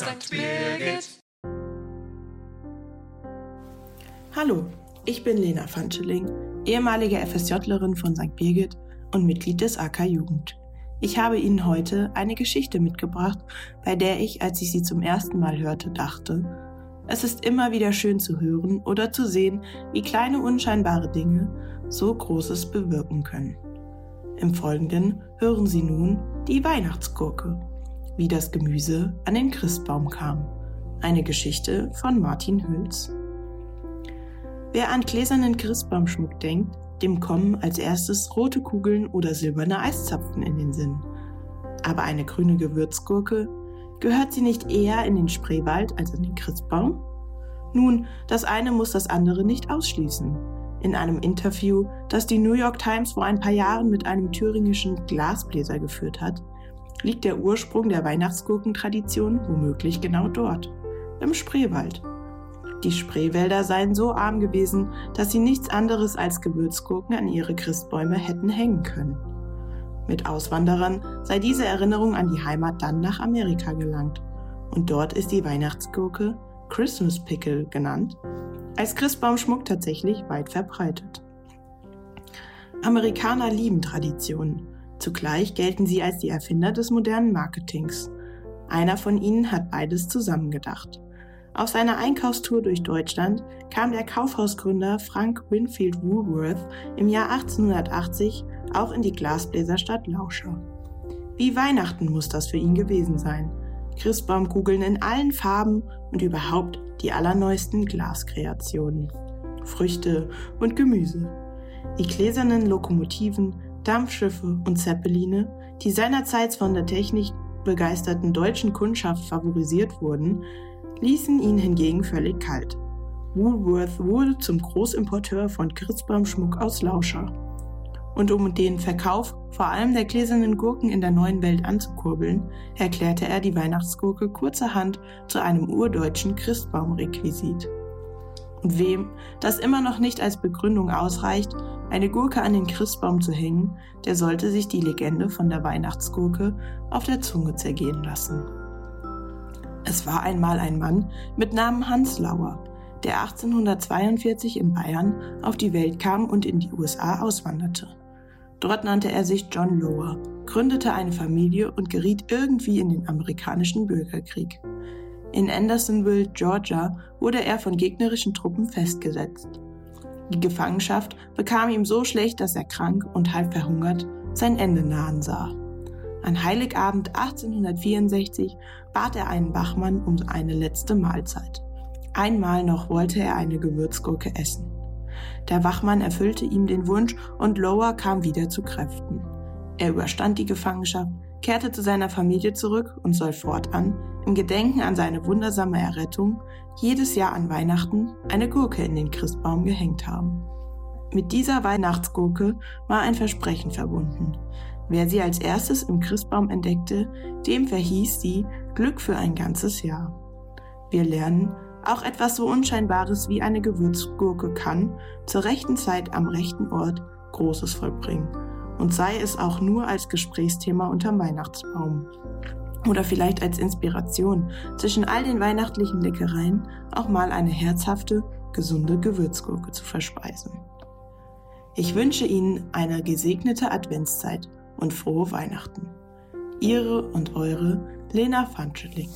St. Birgit. Hallo, ich bin Lena Fanscheling, ehemalige FSJlerin von St. Birgit und Mitglied des AK Jugend. Ich habe Ihnen heute eine Geschichte mitgebracht, bei der ich, als ich sie zum ersten Mal hörte, dachte, es ist immer wieder schön zu hören oder zu sehen, wie kleine unscheinbare Dinge so Großes bewirken können. Im Folgenden hören Sie nun die Weihnachtsgurke, wie das Gemüse an den Christbaum kam. Eine Geschichte von Martin Hüls. Wer an gläsernen Christbaumschmuck denkt, dem kommen als erstes rote Kugeln oder silberne Eiszapfen in den Sinn. Aber eine grüne Gewürzgurke, gehört sie nicht eher in den Spreewald als an den Christbaum? Nun, das eine muss das andere nicht ausschließen. In einem Interview, das die New York Times vor ein paar Jahren mit einem thüringischen Glasbläser geführt hat, liegt der Ursprung der Weihnachtsgurkentradition womöglich genau dort, im Spreewald. Die Spreewälder seien so arm gewesen, dass sie nichts anderes als Gewürzgurken an ihre Christbäume hätten hängen können. Mit Auswanderern sei diese Erinnerung an die Heimat dann nach Amerika gelangt. Und dort ist die Weihnachtsgurke Christmas Pickle genannt als Christbaumschmuck tatsächlich weit verbreitet. Amerikaner lieben Traditionen. Zugleich gelten sie als die Erfinder des modernen Marketings. Einer von ihnen hat beides zusammengedacht. Auf seiner Einkaufstour durch Deutschland kam der Kaufhausgründer Frank Winfield Woolworth im Jahr 1880 auch in die Glasbläserstadt Lauscher. Wie Weihnachten muss das für ihn gewesen sein. Christbaumkugeln in allen Farben und überhaupt die allerneuesten Glaskreationen. Früchte und Gemüse. Die gläsernen Lokomotiven, Dampfschiffe und Zeppeline, die seinerzeit von der Technik begeisterten deutschen Kundschaft favorisiert wurden, ließen ihn hingegen völlig kalt. Woolworth wurde zum Großimporteur von Christbaumschmuck aus Lauscher. Und um den Verkauf vor allem der gläsernen Gurken in der neuen Welt anzukurbeln, erklärte er die Weihnachtsgurke kurzerhand zu einem urdeutschen Christbaumrequisit. Und wem das immer noch nicht als Begründung ausreicht, eine Gurke an den Christbaum zu hängen, der sollte sich die Legende von der Weihnachtsgurke auf der Zunge zergehen lassen. Es war einmal ein Mann mit Namen Hans Lauer, der 1842 in Bayern auf die Welt kam und in die USA auswanderte. Dort nannte er sich John Lower, gründete eine Familie und geriet irgendwie in den amerikanischen Bürgerkrieg. In Andersonville, Georgia, wurde er von gegnerischen Truppen festgesetzt. Die Gefangenschaft bekam ihm so schlecht, dass er krank und halb verhungert sein Ende nahen sah. An Heiligabend 1864 bat er einen Wachmann um eine letzte Mahlzeit. Einmal noch wollte er eine Gewürzgurke essen. Der Wachmann erfüllte ihm den Wunsch und Lower kam wieder zu Kräften. Er überstand die Gefangenschaft, kehrte zu seiner Familie zurück und soll fortan, im Gedenken an seine wundersame Errettung, jedes Jahr an Weihnachten eine Gurke in den Christbaum gehängt haben. Mit dieser Weihnachtsgurke war ein Versprechen verbunden. Wer sie als erstes im Christbaum entdeckte, dem verhieß sie Glück für ein ganzes Jahr. Wir lernen, auch etwas so Unscheinbares wie eine Gewürzgurke kann zur rechten Zeit am rechten Ort Großes vollbringen. Und sei es auch nur als Gesprächsthema unterm Weihnachtsbaum. Oder vielleicht als Inspiration zwischen all den weihnachtlichen Leckereien auch mal eine herzhafte, gesunde Gewürzgurke zu verspeisen. Ich wünsche Ihnen eine gesegnete Adventszeit und frohe Weihnachten. Ihre und eure Lena Fanscheling.